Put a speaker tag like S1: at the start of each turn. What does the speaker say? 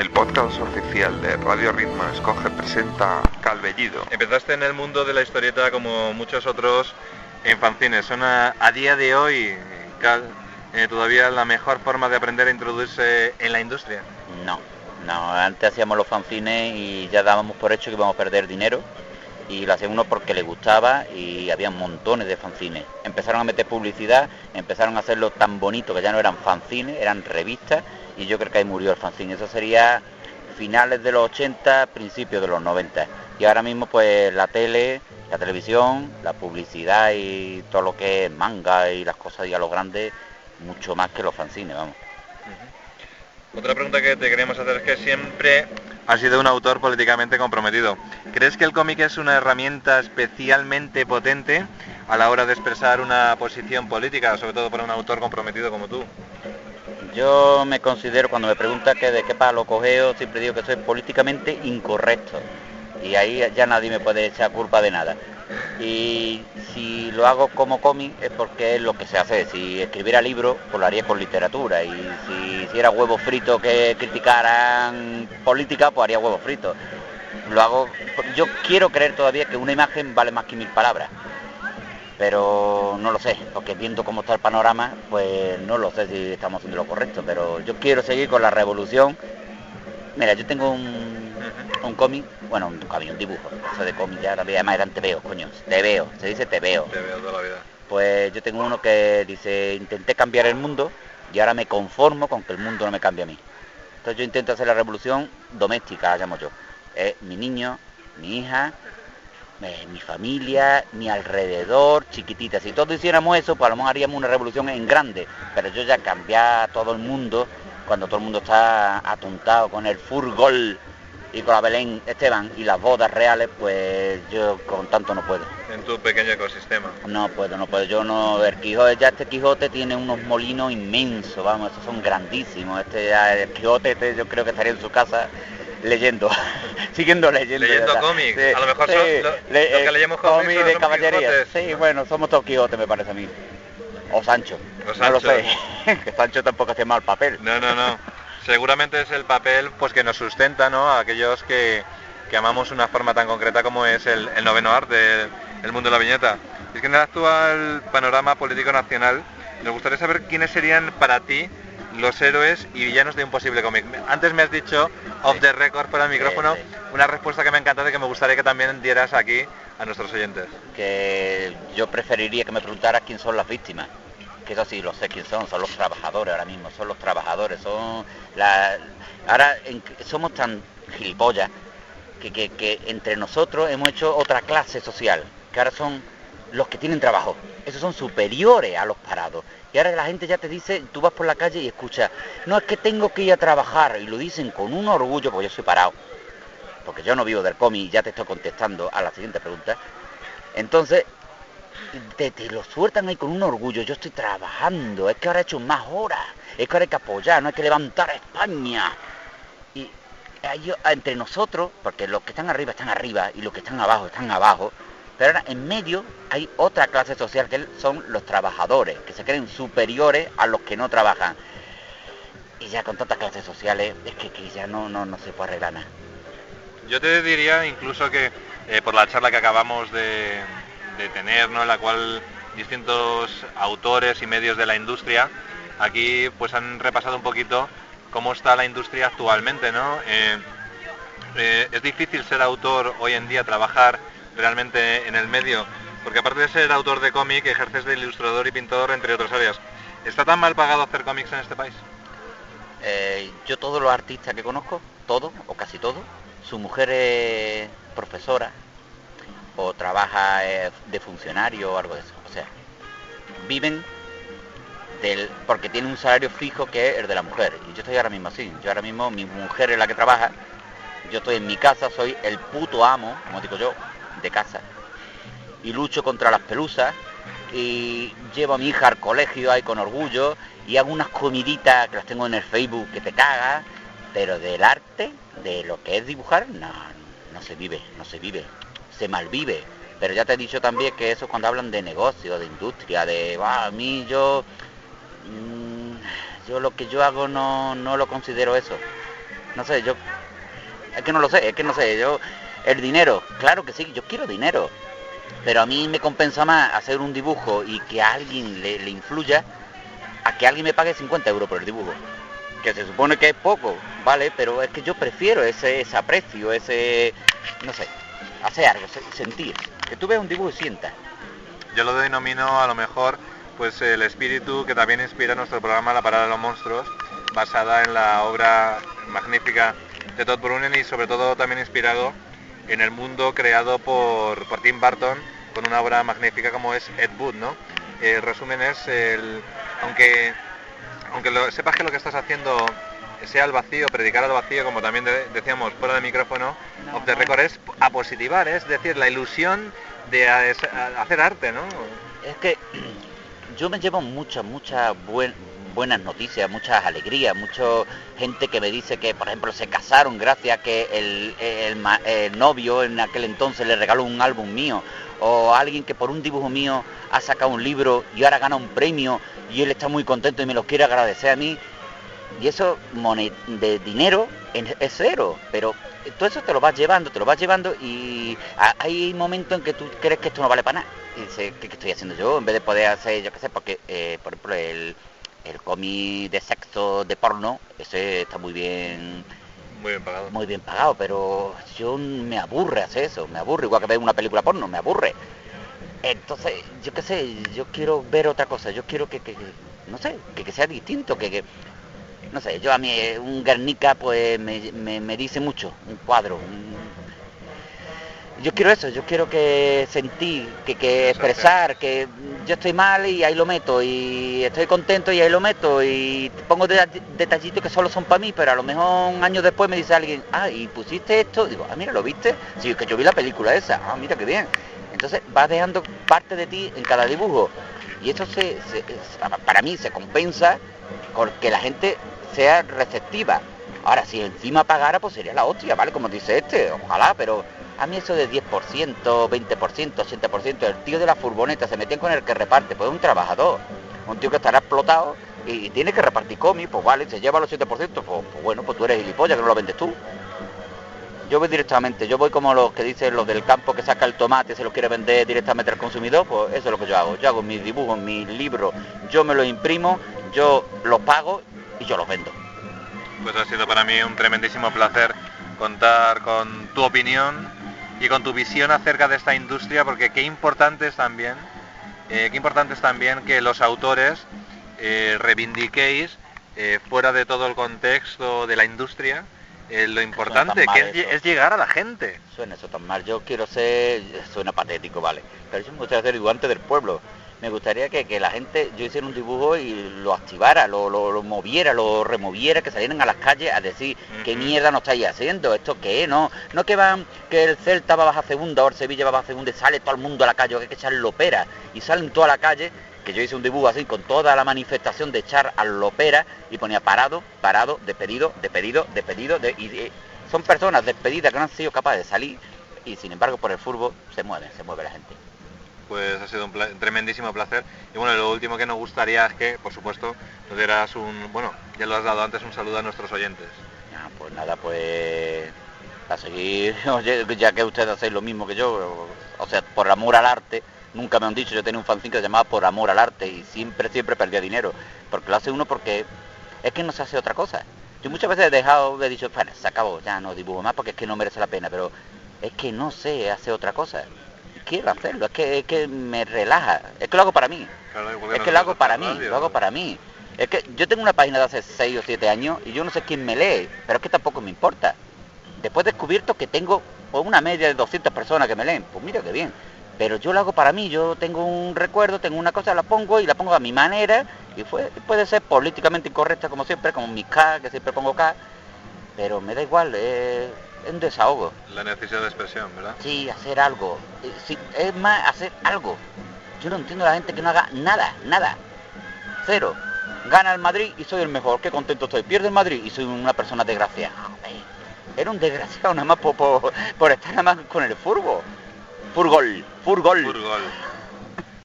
S1: El podcast oficial de Radio Ritmo Escoge presenta Calvellido.
S2: Empezaste en el mundo de la historieta como muchos otros en fanzines. ¿Son a, a día de hoy Cal, eh, todavía la mejor forma de aprender a introducirse en la industria?
S3: No, no, antes hacíamos los fanzines y ya dábamos por hecho que íbamos a perder dinero y lo hacía uno porque le gustaba y había montones de fanzines. Empezaron a meter publicidad, empezaron a hacerlo tan bonito que ya no eran fanzines, eran revistas y yo creo que ahí murió el fanzine. Eso sería finales de los 80, principios de los 90. Y ahora mismo pues la tele, la televisión, la publicidad y todo lo que es manga y las cosas ya lo grandes, mucho más que los fanzines, vamos.
S2: Otra pregunta que te queríamos hacer es que siempre has sido un autor políticamente comprometido. ¿Crees que el cómic es una herramienta especialmente potente a la hora de expresar una posición política, sobre todo para un autor comprometido como tú?
S3: Yo me considero, cuando me pregunta que de qué palo cogeo, siempre digo que soy políticamente incorrecto. Y ahí ya nadie me puede echar culpa de nada. Y si lo hago como cómic es porque es lo que se hace. Si escribiera libro, pues lo haría con literatura. Y si hiciera huevos fritos que criticaran política, pues haría huevos fritos. Lo hago. Yo quiero creer todavía que una imagen vale más que mil palabras. Pero no lo sé, porque viendo cómo está el panorama, pues no lo sé si estamos haciendo lo correcto. Pero yo quiero seguir con la revolución. Mira, yo tengo un, un cómic, bueno, un cómic, un dibujo, eso de cómic ya además eran veo, coño, te veo, se dice te veo.
S2: Te veo toda la vida.
S3: Pues yo tengo uno que dice, intenté cambiar el mundo y ahora me conformo con que el mundo no me cambie a mí. Entonces yo intento hacer la revolución doméstica, llamo yo. Es mi niño, mi hija, eh, mi familia, mi alrededor, chiquitita. Si todos hiciéramos eso, pues a lo mejor haríamos una revolución en grande. Pero yo ya cambiar todo el mundo, cuando todo el mundo está atontado con el furgol y con la Belén Esteban y las bodas reales, pues yo con tanto no puedo.
S2: En tu pequeño ecosistema.
S3: No puedo, no puedo. Yo no, el Quijote, ya este Quijote tiene unos molinos inmensos, vamos, estos son grandísimos. Este ya, el Quijote este, yo creo que estaría en su casa leyendo, siguiendo leyendo.
S2: Leyendo cómics, a lo mejor son lo,
S3: Le-
S2: lo que
S3: eh,
S2: leemos cómics
S3: de caballería. Sí, bueno, somos todos Quijote me parece a mí. O Sancho.
S2: O
S3: No lo sé. que Sancho tampoco hace mal papel.
S2: No, no, no. Seguramente es el papel pues que nos sustenta, ¿no? A aquellos que, que amamos una forma tan concreta como es el, el noveno arte, el, el mundo de la viñeta. Es que en el actual panorama político nacional nos gustaría saber quiénes serían para ti los héroes y villanos de un posible cómic. Antes me has dicho, off the record por el micrófono, una respuesta que me ha encantado y que me gustaría que también dieras aquí a nuestros oyentes.
S3: que yo preferiría que me preguntara quién son las víctimas. Que eso sí, lo sé quién son, son los trabajadores ahora mismo, son los trabajadores, son la... Ahora en- somos tan gilipollas que, que- que entre nosotros hemos hecho otra clase social, que ahora son los que tienen trabajo. Esos son superiores a los parados. Y ahora la gente ya te dice, tú vas por la calle y escuchas, no es que tengo que ir a trabajar, y lo dicen con un orgullo, porque yo soy parado, porque yo no vivo del cómic y ya te estoy contestando a la siguiente pregunta. Entonces, te, te lo sueltan ahí con un orgullo, yo estoy trabajando, es que ahora he hecho más horas, es que ahora hay que apoyar, no hay que levantar a España. Y hay- entre nosotros, porque los que están arriba están arriba y los que están abajo están abajo, pero ahora en medio hay otra clase social que son los trabajadores, que se creen superiores a los que no trabajan. Y ya con tantas clases sociales es que, ya no, no, no se puede arreglar nada.
S2: Yo te diría incluso que eh, por la charla que acabamos de, de tener, ¿no? en la cual distintos autores y medios de la industria aquí pues han repasado un poquito cómo está la industria actualmente, ¿no? Eh, eh, es difícil ser autor hoy en día, trabajar realmente en el medio, porque aparte de ser autor de cómic, ejerces de ilustrador y pintor, entre otras áreas. ¿Está tan mal pagado hacer cómics en este país?
S3: Eh, yo todos los artistas que conozco, todos o casi todos, su mujer es profesora o trabaja eh, de funcionario o algo de eso. O sea, viven del, porque tienen un salario fijo que es el de la mujer. Y yo estoy ahora mismo así. Yo ahora mismo, mi mujer es la que trabaja. Yo estoy en mi casa, soy el puto amo, como digo yo, de casa. Y lucho contra las pelusas y llevo a mi hija al colegio ahí con orgullo y hago unas comiditas que las tengo en el Facebook que te cagas, pero del arte, de lo que es dibujar, no, no se vive, no se vive, se malvive. Pero ya te he dicho también que eso cuando hablan de negocio, de industria, de "Ah, a mí yo mm, yo lo que yo hago no, no lo considero eso. No sé, yo... Es que no lo sé, es que no sé, yo... El dinero, claro que sí, yo quiero dinero. Pero a mí me compensa más hacer un dibujo y que a alguien le, le influya a que alguien me pague 50 euros por el dibujo. Que se supone que es poco, ¿vale? Pero es que yo prefiero ese, ese aprecio, ese... No sé, hacer algo, se- sentir. Que tú veas un dibujo y sientas.
S2: Yo lo denomino a lo mejor pues el espíritu que también inspira nuestro programa La Parada de los Monstruos, basada en la obra magnífica de Todd Brunnen y sobre todo también inspirado en el mundo creado por, por Tim Burton con una obra magnífica como es Ed Wood, ¿no? El resumen es el aunque aunque lo- sepas que lo que estás haciendo sea al vacío, predicar al vacío, como también de- decíamos fuera de micrófono,
S3: No,
S2: of the
S3: no.
S2: record es a positivar, es decir, la ilusión de a- es- a- hacer arte, ¿no?
S3: Es que yo me llevo muchas, muchas buen- buenas noticias, muchas alegrías, mucha gente que me dice que, por ejemplo, se casaron gracias a que el, el novio en aquel entonces le regaló un álbum mío, o alguien que por un dibujo mío ha sacado un libro y ahora gana un premio y él está muy contento y me lo quiere agradecer a mí. Y eso de dinero es cero, pero todo eso te lo vas llevando, te lo vas llevando y hay momentos en que tú crees que esto no vale para nada. Y dices, ¿qué, qué estoy haciendo yo? En vez de poder hacer, yo qué sé, porque, eh, por ejemplo, el, el cómic de sexo, de porno, ese está muy bien
S2: Muy bien pagado.
S3: muy bien pagado, pero yo me aburre hacer eso, me aburre, igual que ver una película porno, me aburre. Entonces, yo qué sé, yo quiero ver otra cosa, yo quiero que, que- que- no sé, que, que sea distinto, que, que- no sé, yo a mí eh, un Guernica pues me, me- me dice mucho, un cuadro, un- yo quiero eso, yo quiero que sentir, que, que expresar, que yo estoy mal y ahí lo meto, y estoy contento y ahí lo meto, y pongo deta- detallitos que solo son para mí, pero a lo mejor un año después me dice alguien, ah, y pusiste esto, digo, ah, mira, ¿lo viste? Sí, es que yo vi la película esa, ah, mira qué bien. Entonces vas dejando parte de ti en cada dibujo, y eso se, para mí se compensa con que la gente sea receptiva. Ahora, si encima pagara, pues sería la hostia, ¿vale? Como dice este, ojalá, pero a mí eso de 10%, 20%, 80%, el tío de la furgoneta se mete con el que reparte, pues es un trabajador, un tío que estará explotado y tiene que repartir cómics, pues vale, se lleva los 7%, pues, pues bueno, pues tú eres gilipollas, que no lo vendes tú. Yo voy directamente, yo voy como los que dicen los del campo que saca el tomate se lo quiere vender directamente al consumidor, pues eso es lo que yo hago. Yo hago mis dibujos, mis libros, yo me los imprimo, yo los pago y yo los vendo.
S2: Pues ha sido para mí un tremendísimo placer contar con tu opinión y con tu visión acerca de esta industria, porque qué importante es también, eh, qué importante es también que los autores eh, reivindiquéis eh, fuera de todo el contexto de la industria lo importante
S3: tan
S2: que es, llegar a la gente.
S3: Suena eso tan mal. Yo quiero ser, suena patético, vale. Pero yo me gustaría ser dibujante del pueblo. Me gustaría que, que la gente, yo hiciera un dibujo y lo activara, lo, lo- lo moviera, lo removiera, que salieran a las calles a decir qué mierda nos estáis haciendo, esto qué, no, no que van, que el Celta va a bajar segunda o el Sevilla va a bajar segunda y sale todo el mundo a la calle, que hay que echarle opera, y salen toda la calle, que yo hice un dibujo así con toda la manifestación de echar al lopera y ponía parado, parado, despedido, despedido, despedido, de, y, y son personas despedidas que no han sido capaces de salir y sin embargo por el fútbol se mueven, se mueve la gente.
S2: Pues ha sido un tremendísimo placer. Y bueno, lo último que nos gustaría es que, por supuesto, nos dieras un, bueno, ya lo has dado antes, un saludo a nuestros oyentes.
S3: Ah, pues nada, pues a seguir, ya que ustedes hacéis lo mismo que yo, o sea, por amor al arte, nunca me han dicho, yo tenía un fanzine que se llamaba Por amor al arte y siempre, siempre perdía dinero, porque lo hace uno porque es que no se hace otra cosa. Yo muchas veces he dejado, he dicho, bueno, se acabó, ya no dibujo más porque es que no merece la pena, pero es que no sé hacer otra cosa. Quiero hacerlo, es que, es que me relaja, es que lo hago para mí.
S2: Claro,
S3: Es que lo hago para mí,
S2: radio.
S3: lo hago para mí. Es que yo tengo una página de hace 6 o 7 años y yo no sé quién me lee, pero es que tampoco me importa. Después he descubierto que tengo una media de 200 personas que me leen, pues mira qué bien. Pero yo lo hago para mí, yo tengo un recuerdo, tengo una cosa, la pongo y la pongo a mi manera y fue, puede ser políticamente incorrecta como siempre, como mi K, que siempre pongo K, pero me da igual, es un desahogo.
S2: La necesidad de expresión, ¿verdad?
S3: Sí, hacer algo. Sí, es más, hacer algo. Yo no entiendo a la gente que no haga nada, nada. Cero. Gana el Madrid y soy el mejor. Qué contento estoy. Pierde el Madrid y soy una persona desgraciada. Era un desgraciado nada más por, por, por estar nada más con el furbo. Furgol, furgol.
S2: Furgol.